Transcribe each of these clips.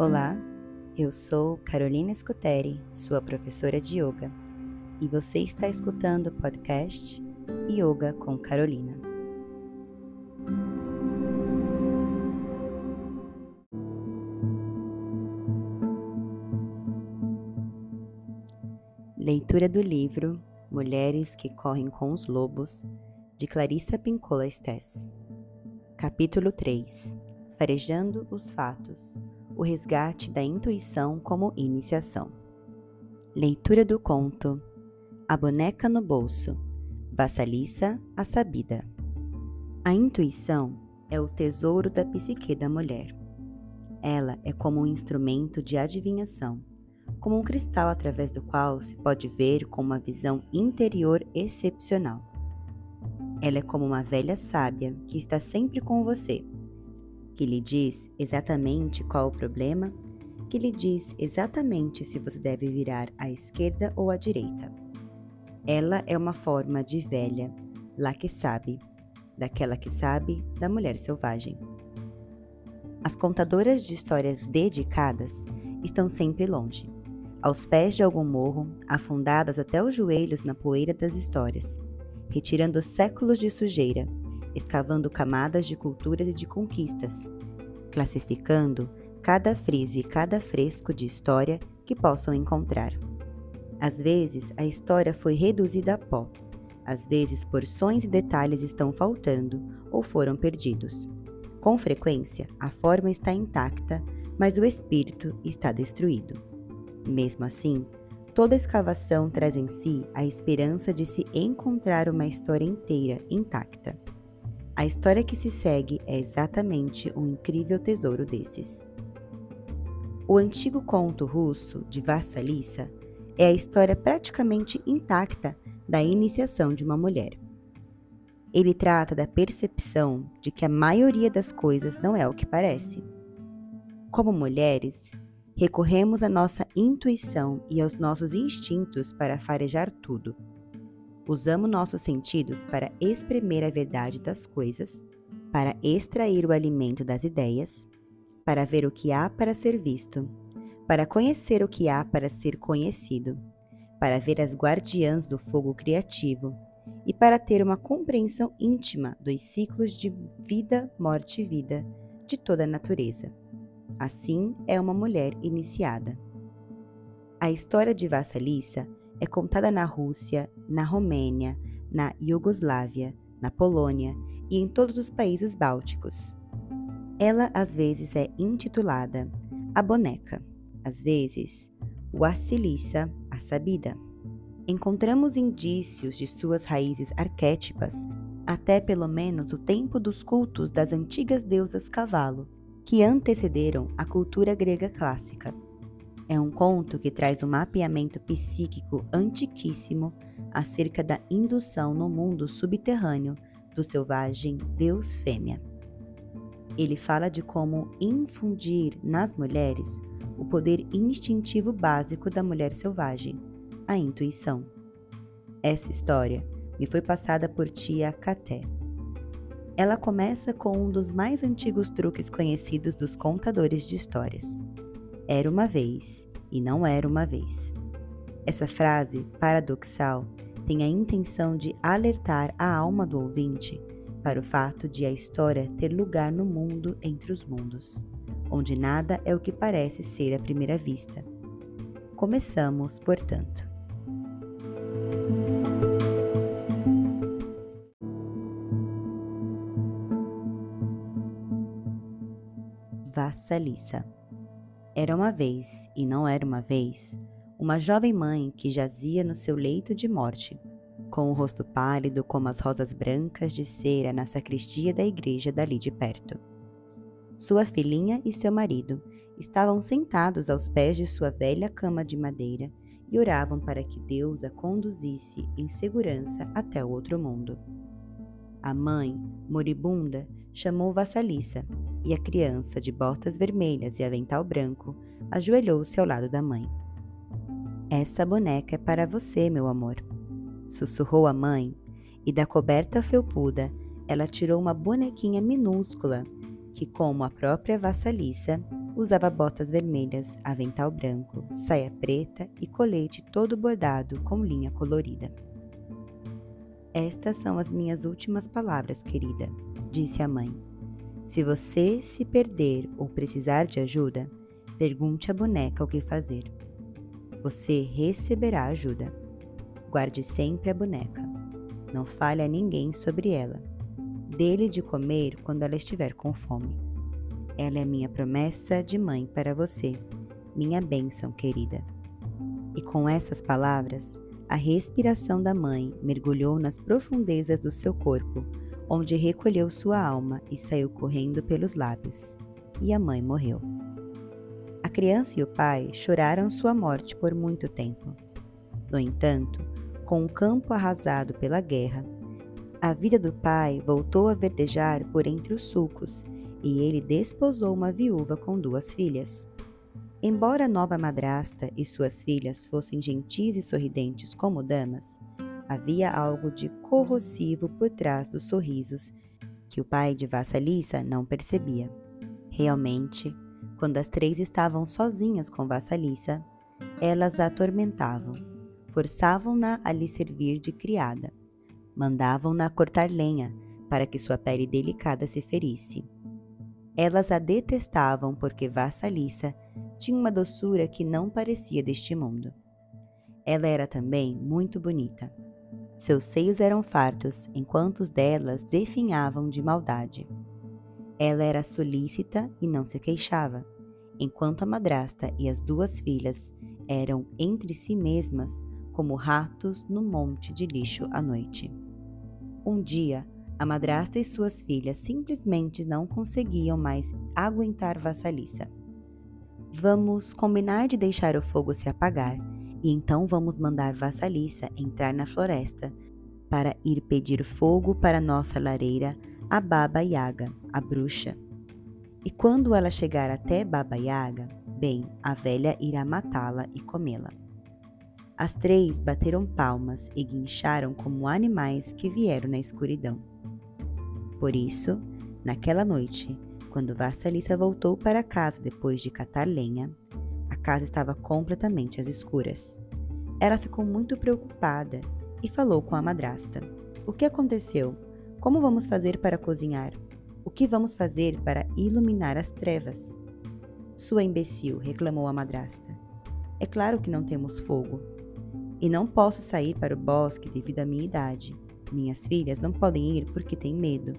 Olá, eu sou Carolina Scuteri, sua professora de yoga, e você está escutando o podcast Yoga com Carolina. Leitura do livro Mulheres que Correm com os Lobos, de Clarissa Pincola Estes. Capítulo 3 Farejando os Fatos O resgate da intuição como iniciação. Leitura do conto A Boneca no Bolso Vassalissa a Sabida. A intuição é o tesouro da psique da mulher. Ela é como um instrumento de adivinhação, como um cristal através do qual se pode ver com uma visão interior excepcional. Ela é como uma velha sábia que está sempre com você que lhe diz exatamente qual o problema, que lhe diz exatamente se você deve virar à esquerda ou à direita. Ela é uma forma de velha, lá que sabe, daquela que sabe da mulher selvagem. As contadoras de histórias dedicadas estão sempre longe, aos pés de algum morro, afundadas até os joelhos na poeira das histórias, retirando séculos de sujeira escavando camadas de culturas e de conquistas, classificando cada friso e cada fresco de história que possam encontrar. Às vezes, a história foi reduzida a pó, às vezes, porções e detalhes estão faltando ou foram perdidos. Com frequência, a forma está intacta, mas o espírito está destruído. Mesmo assim, toda escavação traz em si a esperança de se encontrar uma história inteira intacta. A história que se segue é exatamente um incrível tesouro desses. O antigo conto russo de Vassalissa é a história praticamente intacta da iniciação de uma mulher. Ele trata da percepção de que a maioria das coisas não é o que parece. Como mulheres, recorremos à nossa intuição e aos nossos instintos para farejar tudo Usamos nossos sentidos para espremer a verdade das coisas, para extrair o alimento das ideias, para ver o que há para ser visto, para conhecer o que há para ser conhecido, para ver as guardiãs do fogo criativo e para ter uma compreensão íntima dos ciclos de vida, morte e vida de toda a natureza. Assim é uma mulher iniciada. A história de Vassalissa é contada na Rússia, na Romênia, na Iugoslávia, na Polônia e em todos os países bálticos. Ela às vezes é intitulada A Boneca, às vezes Wassilissa, a Sabida. Encontramos indícios de suas raízes arquétipas até pelo menos o tempo dos cultos das antigas deusas cavalo, que antecederam a cultura grega clássica. É um conto que traz um mapeamento psíquico antiquíssimo acerca da indução no mundo subterrâneo do selvagem Deus Fêmea. Ele fala de como infundir nas mulheres o poder instintivo básico da mulher selvagem, a intuição. Essa história me foi passada por tia Caté. Ela começa com um dos mais antigos truques conhecidos dos contadores de histórias. Era uma vez e não era uma vez. Essa frase paradoxal tem a intenção de alertar a alma do ouvinte para o fato de a história ter lugar no mundo entre os mundos, onde nada é o que parece ser à primeira vista. Começamos, portanto. Vassalissa era uma vez, e não era uma vez, uma jovem mãe que jazia no seu leito de morte, com o rosto pálido como as rosas brancas de cera na sacristia da igreja dali de perto. Sua filhinha e seu marido estavam sentados aos pés de sua velha cama de madeira e oravam para que Deus a conduzisse em segurança até o outro mundo. A mãe, moribunda, chamou Vassalissa e a criança, de botas vermelhas e avental branco, ajoelhou-se ao lado da mãe. Essa boneca é para você, meu amor, sussurrou a mãe, e da coberta felpuda ela tirou uma bonequinha minúscula que, como a própria vassalissa, usava botas vermelhas, avental branco, saia preta e colete todo bordado com linha colorida. Estas são as minhas últimas palavras, querida, disse a mãe. Se você se perder ou precisar de ajuda, pergunte à boneca o que fazer. Você receberá ajuda. Guarde sempre a boneca. Não fale a ninguém sobre ela. Dê-lhe de comer quando ela estiver com fome. Ela é minha promessa de mãe para você, minha bênção querida. E com essas palavras, a respiração da mãe mergulhou nas profundezas do seu corpo, onde recolheu sua alma e saiu correndo pelos lábios. E a mãe morreu. A criança e o pai choraram sua morte por muito tempo. No entanto, com o campo arrasado pela guerra, a vida do pai voltou a verdejar por entre os sulcos e ele desposou uma viúva com duas filhas. Embora a nova madrasta e suas filhas fossem gentis e sorridentes como damas, havia algo de corrosivo por trás dos sorrisos que o pai de Vassalissa não percebia. Realmente, quando as três estavam sozinhas com Vassalissa, elas a atormentavam, forçavam-na a lhe servir de criada, mandavam-na cortar lenha para que sua pele delicada se ferisse. Elas a detestavam porque Vassalissa tinha uma doçura que não parecia deste mundo. Ela era também muito bonita. Seus seios eram fartos, enquanto os delas definhavam de maldade. Ela era solícita e não se queixava, enquanto a madrasta e as duas filhas eram entre si mesmas como ratos no monte de lixo à noite. Um dia, a madrasta e suas filhas simplesmente não conseguiam mais aguentar Vassalissa. Vamos combinar de deixar o fogo se apagar e então vamos mandar Vassalissa entrar na floresta para ir pedir fogo para nossa lareira a Baba Yaga, a bruxa. E quando ela chegar até Baba Yaga, bem, a velha irá matá-la e comê-la. As três bateram palmas e guincharam como animais que vieram na escuridão. Por isso, naquela noite, quando Vassalissa voltou para casa depois de catar lenha, a casa estava completamente às escuras. Ela ficou muito preocupada e falou com a madrasta: O que aconteceu? Como vamos fazer para cozinhar? O que vamos fazer para iluminar as trevas? Sua imbecil, reclamou a madrasta. É claro que não temos fogo. E não posso sair para o bosque devido à minha idade. Minhas filhas não podem ir porque têm medo.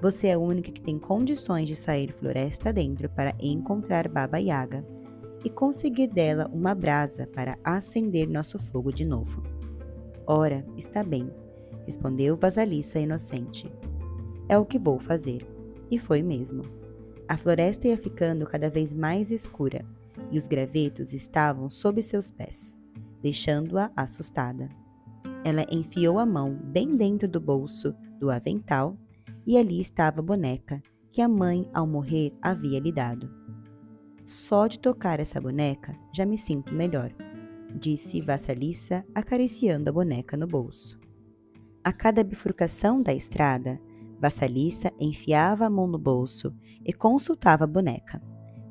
Você é a única que tem condições de sair floresta dentro para encontrar Baba Yaga e conseguir dela uma brasa para acender nosso fogo de novo. Ora, está bem, respondeu Vasalissa inocente. É o que vou fazer. E foi mesmo. A floresta ia ficando cada vez mais escura e os gravetos estavam sob seus pés, deixando-a assustada. Ela enfiou a mão bem dentro do bolso do avental e ali estava a boneca que a mãe, ao morrer, havia lhe dado. Só de tocar essa boneca já me sinto melhor, disse Vassalissa, acariciando a boneca no bolso. A cada bifurcação da estrada, Vassalissa enfiava a mão no bolso e consultava a boneca.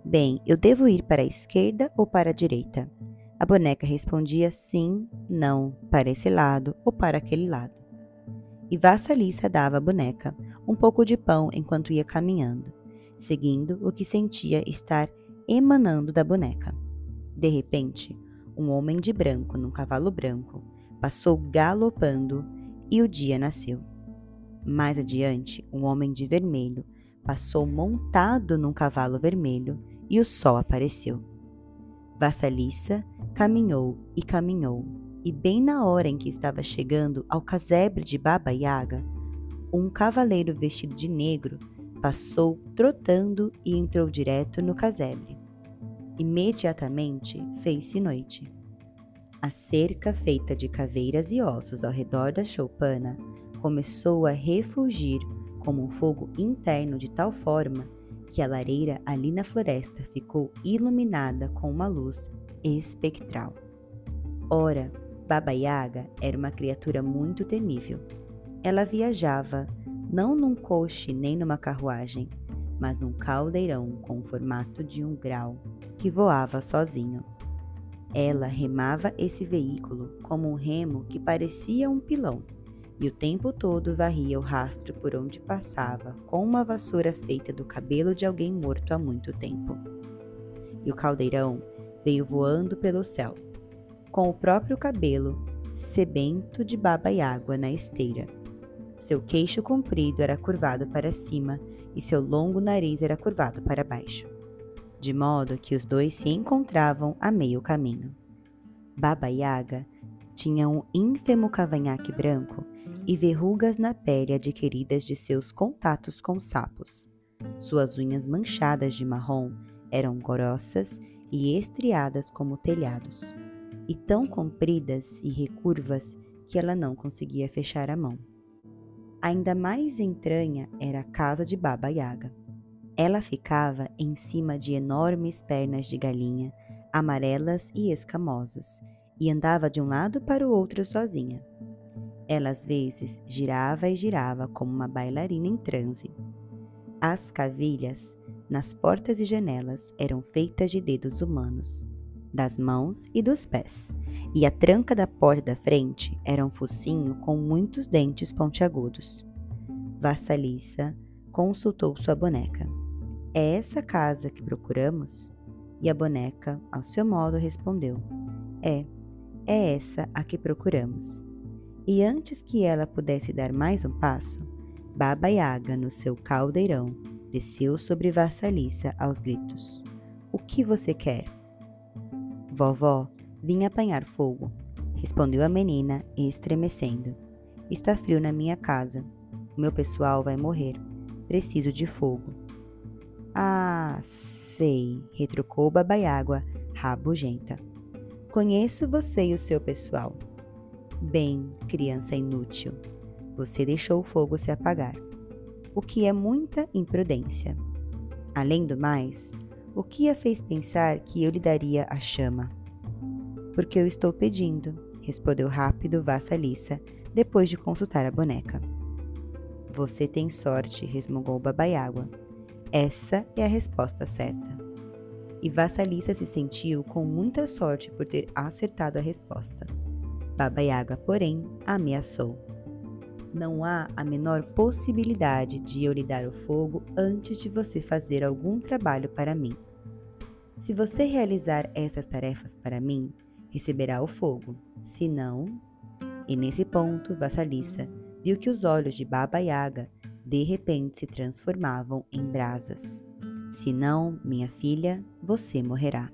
Bem, eu devo ir para a esquerda ou para a direita? A boneca respondia sim, não, para esse lado ou para aquele lado. E Vassalissa dava à boneca um pouco de pão enquanto ia caminhando, seguindo o que sentia estar emanando da boneca. De repente, um homem de branco num cavalo branco passou galopando e o dia nasceu. Mais adiante, um homem de vermelho passou montado num cavalo vermelho e o sol apareceu. Vassalissa caminhou e caminhou, e bem na hora em que estava chegando ao casebre de Baba Yaga, um cavaleiro vestido de negro passou trotando e entrou direto no casebre. Imediatamente fez-se noite. A cerca feita de caveiras e ossos ao redor da choupana começou a refulgir como um fogo interno de tal forma que a lareira ali na floresta ficou iluminada com uma luz espectral. Ora, Baba Yaga era uma criatura muito temível ela viajava, não num coche nem numa carruagem, mas num caldeirão com o formato de um grau que voava sozinho. Ela remava esse veículo como um remo que parecia um pilão, e o tempo todo varria o rastro por onde passava com uma vassoura feita do cabelo de alguém morto há muito tempo. E o caldeirão veio voando pelo céu, com o próprio cabelo sebento de baba e água na esteira. Seu queixo comprido era curvado para cima e seu longo nariz era curvado para baixo de modo que os dois se encontravam a meio caminho. Baba Yaga tinha um ínfimo cavanhaque branco e verrugas na pele adquiridas de seus contatos com sapos. Suas unhas manchadas de marrom eram grossas e estriadas como telhados, e tão compridas e recurvas que ela não conseguia fechar a mão. Ainda mais entranha era a casa de Baba Yaga. Ela ficava em cima de enormes pernas de galinha, amarelas e escamosas, e andava de um lado para o outro sozinha. Ela às vezes girava e girava como uma bailarina em transe. As cavilhas nas portas e janelas eram feitas de dedos humanos, das mãos e dos pés, e a tranca da porta da frente era um focinho com muitos dentes pontiagudos. Vassalissa consultou sua boneca. É essa casa que procuramos? E a boneca, ao seu modo, respondeu: É, é essa a que procuramos. E antes que ela pudesse dar mais um passo, Baba Yaga, no seu caldeirão, desceu sobre Vassalissa aos gritos: O que você quer? Vovó, vim apanhar fogo, respondeu a menina, estremecendo. Está frio na minha casa. O meu pessoal vai morrer. Preciso de fogo. Ah, sei, retrucou Babaiágua, rabugenta. Conheço você e o seu pessoal. Bem, criança inútil, você deixou o fogo se apagar, o que é muita imprudência. Além do mais, o que a fez pensar que eu lhe daria a chama? Porque eu estou pedindo, respondeu rápido Vassalissa, depois de consultar a boneca. Você tem sorte, resmungou Babaiágua. Essa é a resposta certa. E Vassalissa se sentiu com muita sorte por ter acertado a resposta. Baba Yaga, porém, ameaçou. Não há a menor possibilidade de eu lhe dar o fogo antes de você fazer algum trabalho para mim. Se você realizar essas tarefas para mim, receberá o fogo. Se não, e nesse ponto, Vassalissa viu que os olhos de Baba Yaga de repente se transformavam em brasas. Se não, minha filha, você morrerá.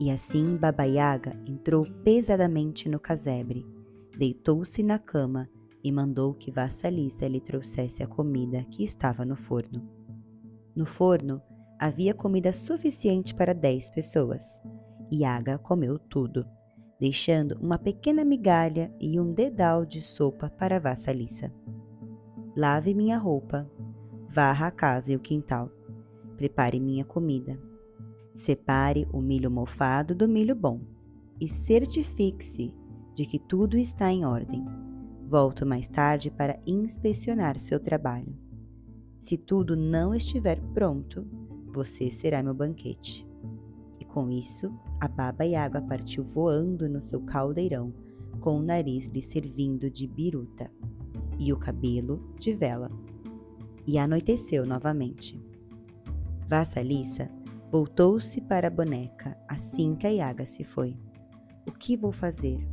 E assim Baba Yaga entrou pesadamente no casebre, deitou-se na cama e mandou que Vassalissa lhe trouxesse a comida que estava no forno. No forno havia comida suficiente para dez pessoas. Yaga comeu tudo, deixando uma pequena migalha e um dedal de sopa para Vassalissa. Lave minha roupa, varra a casa e o quintal, prepare minha comida. Separe o milho mofado do milho bom e certifique-se de que tudo está em ordem. Volto mais tarde para inspecionar seu trabalho. Se tudo não estiver pronto, você será meu banquete. Com isso, a baba e água partiu voando no seu caldeirão, com o nariz lhe servindo de biruta e o cabelo de vela. E anoiteceu novamente. Vassalissa voltou-se para a boneca assim que a Iaga se foi. O que vou fazer?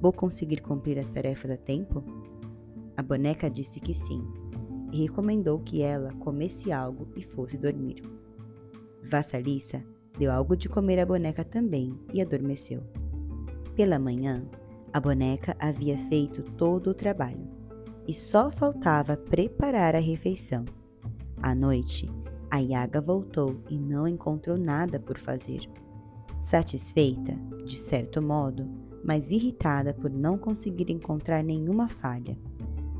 Vou conseguir cumprir as tarefas a tempo? A boneca disse que sim e recomendou que ela comesse algo e fosse dormir. Vassalissa deu algo de comer à boneca também e adormeceu. Pela manhã, a boneca havia feito todo o trabalho e só faltava preparar a refeição. À noite, a Yaga voltou e não encontrou nada por fazer. Satisfeita, de certo modo, mas irritada por não conseguir encontrar nenhuma falha,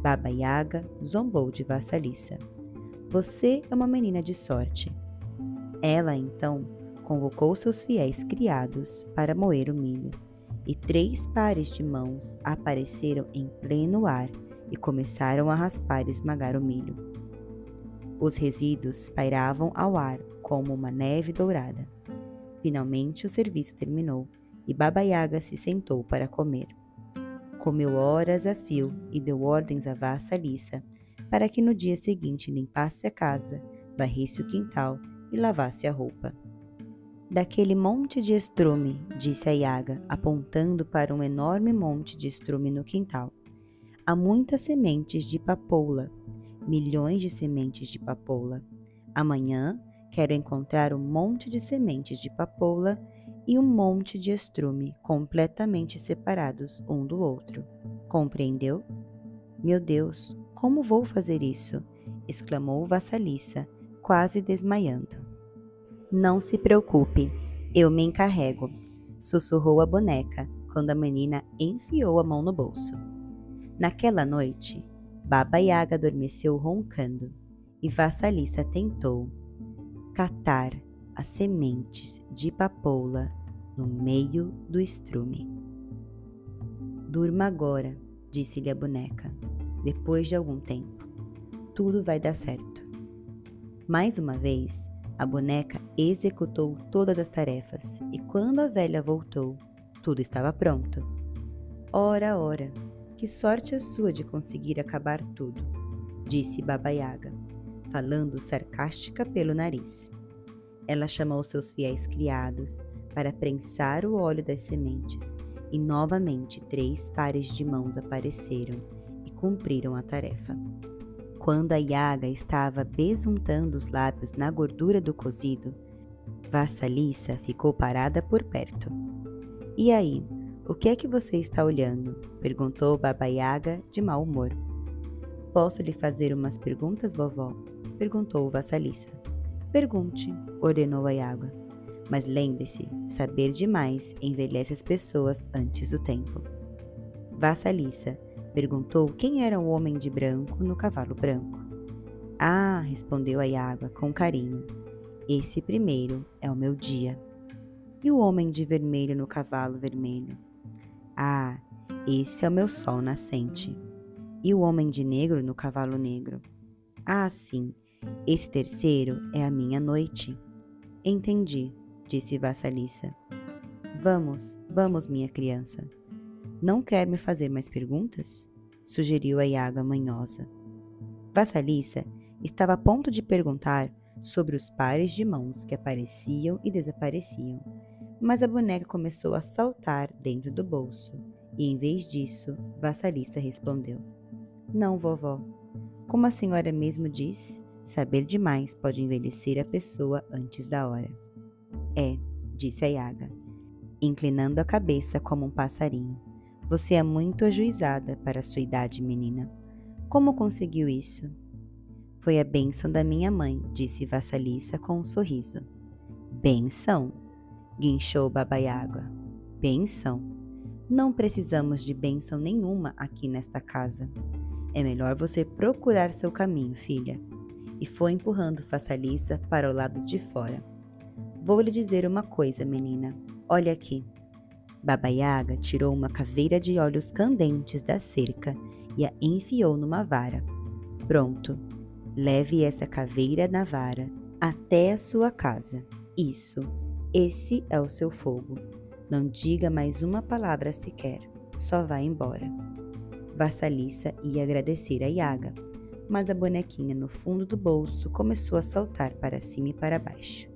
Baba Yaga zombou de Vassalissa. Você é uma menina de sorte. Ela então convocou seus fiéis criados para moer o milho, e três pares de mãos apareceram em pleno ar e começaram a raspar e esmagar o milho. Os resíduos pairavam ao ar como uma neve dourada. Finalmente o serviço terminou e Baba Yaga se sentou para comer. Comeu horas a fio e deu ordens à vassalissa para que no dia seguinte limpasse a casa, varresse o quintal e lavasse a roupa. Daquele monte de estrume, disse a Yaga, apontando para um enorme monte de estrume no quintal. Há muitas sementes de papoula, milhões de sementes de papoula. Amanhã quero encontrar um monte de sementes de papoula e um monte de estrume completamente separados um do outro. Compreendeu? Meu Deus, como vou fazer isso? exclamou Vassalissa, quase desmaiando. Não se preocupe, eu me encarrego, sussurrou a boneca quando a menina enfiou a mão no bolso. Naquela noite, Baba Yaga adormeceu roncando e Vassalissa tentou catar as sementes de papoula no meio do estrume. Durma agora, disse-lhe a boneca, depois de algum tempo. Tudo vai dar certo. Mais uma vez, a boneca executou todas as tarefas e quando a velha voltou, tudo estava pronto. Ora, ora, que sorte a sua de conseguir acabar tudo, disse Baba Yaga, falando sarcástica pelo nariz. Ela chamou seus fiéis criados para prensar o óleo das sementes e novamente três pares de mãos apareceram e cumpriram a tarefa. Quando a Yaga estava besuntando os lábios na gordura do cozido, Vassalissa ficou parada por perto. E aí, o que é que você está olhando? perguntou Baba Yaga de mau humor. Posso lhe fazer umas perguntas, vovó? perguntou Vassalissa. Pergunte, ordenou a Yaga. Mas lembre-se, saber demais envelhece as pessoas antes do tempo. Vassalissa Perguntou quem era o homem de branco no cavalo branco. Ah, respondeu a Iágua com carinho. Esse primeiro é o meu dia. E o homem de vermelho no cavalo vermelho? Ah, esse é o meu sol nascente. E o homem de negro no cavalo negro? Ah, sim, esse terceiro é a minha noite. Entendi, disse Vassalissa. Vamos, vamos, minha criança. Não quer me fazer mais perguntas? sugeriu a Iaga manhosa. Vassalissa estava a ponto de perguntar sobre os pares de mãos que apareciam e desapareciam, mas a boneca começou a saltar dentro do bolso e, em vez disso, Vassalissa respondeu: Não, vovó. Como a senhora mesmo diz, saber demais pode envelhecer a pessoa antes da hora. É, disse a Iaga, inclinando a cabeça como um passarinho. Você é muito ajuizada para a sua idade, menina. Como conseguiu isso? Foi a bênção da minha mãe, disse Vassalissa com um sorriso. Benção? guinchou Babaiágua. Benção? Não precisamos de bênção nenhuma aqui nesta casa. É melhor você procurar seu caminho, filha. E foi empurrando Vassalissa para o lado de fora. Vou lhe dizer uma coisa, menina. Olha aqui. Baba Yaga tirou uma caveira de olhos candentes da cerca e a enfiou numa vara. Pronto. Leve essa caveira na vara até a sua casa. Isso. Esse é o seu fogo. Não diga mais uma palavra sequer. Só vá embora. Vassalissa ia agradecer a Yaga, mas a bonequinha no fundo do bolso começou a saltar para cima e para baixo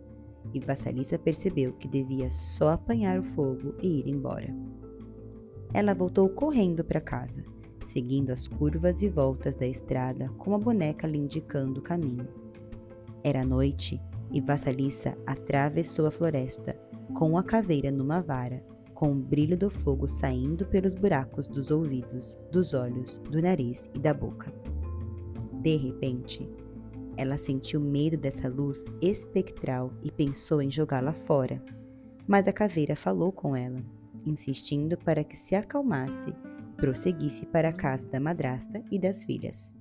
e Vassalissa percebeu que devia só apanhar o fogo e ir embora. Ela voltou correndo para casa, seguindo as curvas e voltas da estrada com a boneca lhe indicando o caminho. Era noite e Vassalissa atravessou a floresta com a caveira numa vara, com o brilho do fogo saindo pelos buracos dos ouvidos, dos olhos, do nariz e da boca. De repente, ela sentiu medo dessa luz espectral e pensou em jogá-la fora. Mas a caveira falou com ela, insistindo para que se acalmasse e prosseguisse para a casa da madrasta e das filhas.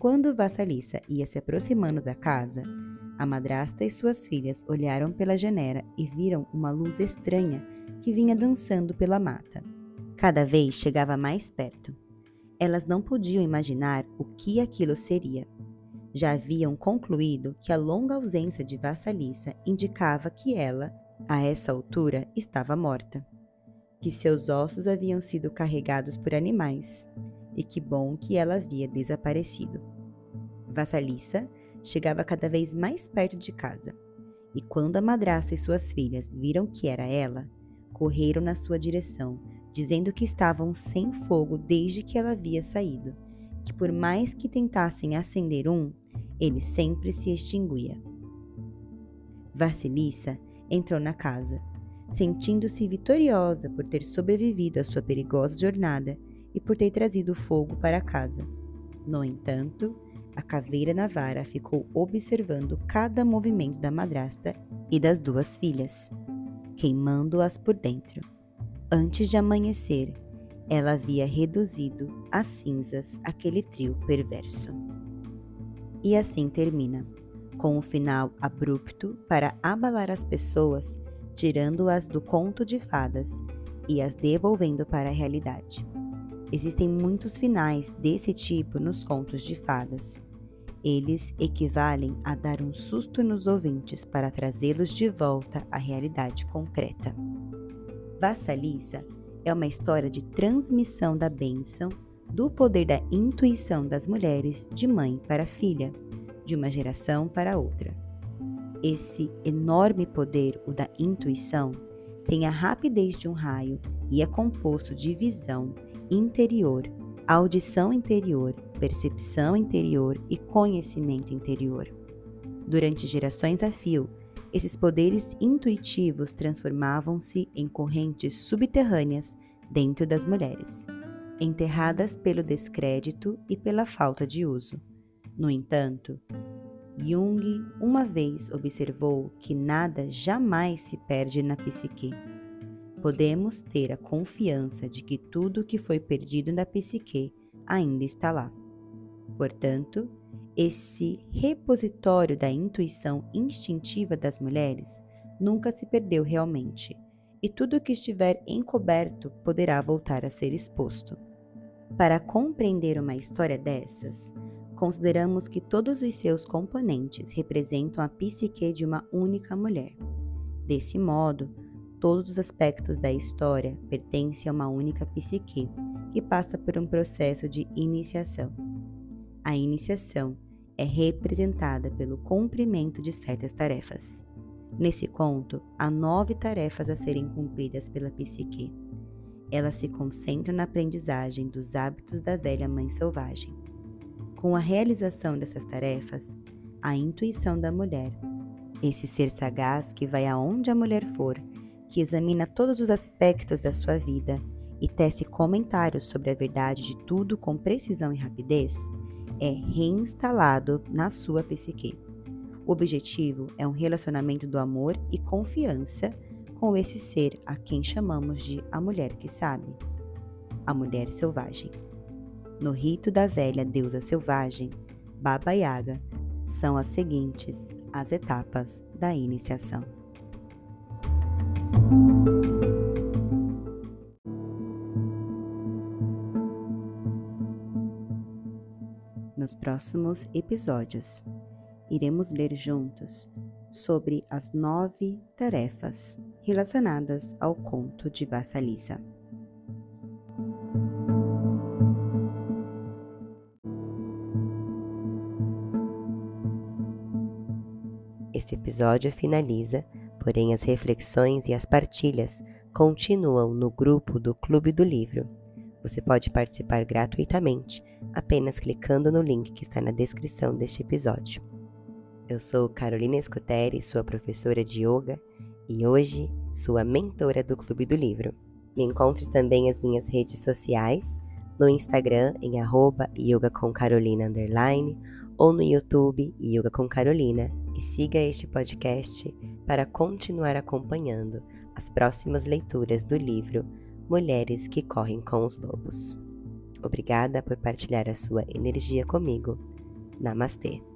Quando Vassalissa ia se aproximando da casa, a madrasta e suas filhas olharam pela janela e viram uma luz estranha que vinha dançando pela mata. Cada vez chegava mais perto. Elas não podiam imaginar o que aquilo seria, já haviam concluído que a longa ausência de Vassalissa indicava que ela, a essa altura, estava morta, que seus ossos haviam sido carregados por animais e que bom que ela havia desaparecido. Vassalissa chegava cada vez mais perto de casa, e quando a madraça e suas filhas viram que era ela, correram na sua direção, dizendo que estavam sem fogo desde que ela havia saído, que por mais que tentassem acender um, ele sempre se extinguia. Vassilissa entrou na casa, sentindo-se vitoriosa por ter sobrevivido à sua perigosa jornada e por ter trazido fogo para casa. No entanto, a caveira na vara ficou observando cada movimento da madrasta e das duas filhas, queimando-as por dentro. Antes de amanhecer, ela havia reduzido a cinzas aquele trio perverso. E assim termina, com um final abrupto para abalar as pessoas, tirando-as do conto de fadas e as devolvendo para a realidade. Existem muitos finais desse tipo nos contos de fadas. Eles equivalem a dar um susto nos ouvintes para trazê-los de volta à realidade concreta. Vassalissa é uma história de transmissão da bênção do poder da intuição das mulheres de mãe para filha, de uma geração para outra. Esse enorme poder, o da intuição, tem a rapidez de um raio e é composto de visão interior, audição interior, percepção interior e conhecimento interior. Durante gerações a fio, esses poderes intuitivos transformavam-se em correntes subterrâneas dentro das mulheres enterradas pelo descrédito e pela falta de uso. No entanto, Jung uma vez observou que nada jamais se perde na psique. Podemos ter a confiança de que tudo que foi perdido na psique ainda está lá. Portanto, esse repositório da intuição instintiva das mulheres nunca se perdeu realmente, e tudo que estiver encoberto poderá voltar a ser exposto. Para compreender uma história dessas, consideramos que todos os seus componentes representam a psique de uma única mulher. Desse modo, todos os aspectos da história pertencem a uma única psique, que passa por um processo de iniciação. A iniciação é representada pelo cumprimento de certas tarefas. Nesse conto, há nove tarefas a serem cumpridas pela psique ela se concentra na aprendizagem dos hábitos da velha mãe selvagem. Com a realização dessas tarefas, a intuição da mulher, esse ser sagaz que vai aonde a mulher for, que examina todos os aspectos da sua vida e tece comentários sobre a verdade de tudo com precisão e rapidez, é reinstalado na sua psique. O objetivo é um relacionamento do amor e confiança com esse ser a quem chamamos de a mulher que sabe, a mulher selvagem. No rito da velha deusa selvagem, Baba Yaga, são as seguintes as etapas da iniciação. Nos próximos episódios, iremos ler juntos sobre as nove tarefas relacionadas ao conto de Vassalissa. Este episódio finaliza, porém as reflexões e as partilhas continuam no grupo do Clube do Livro. Você pode participar gratuitamente apenas clicando no link que está na descrição deste episódio. Eu sou Carolina Scuteri, sua professora de yoga e hoje sua mentora do Clube do Livro. Me encontre também as minhas redes sociais, no Instagram em arroba yoga com Carolina underline, ou no YouTube Yoga com Carolina e siga este podcast para continuar acompanhando as próximas leituras do livro Mulheres que Correm com os Lobos. Obrigada por partilhar a sua energia comigo. Namastê!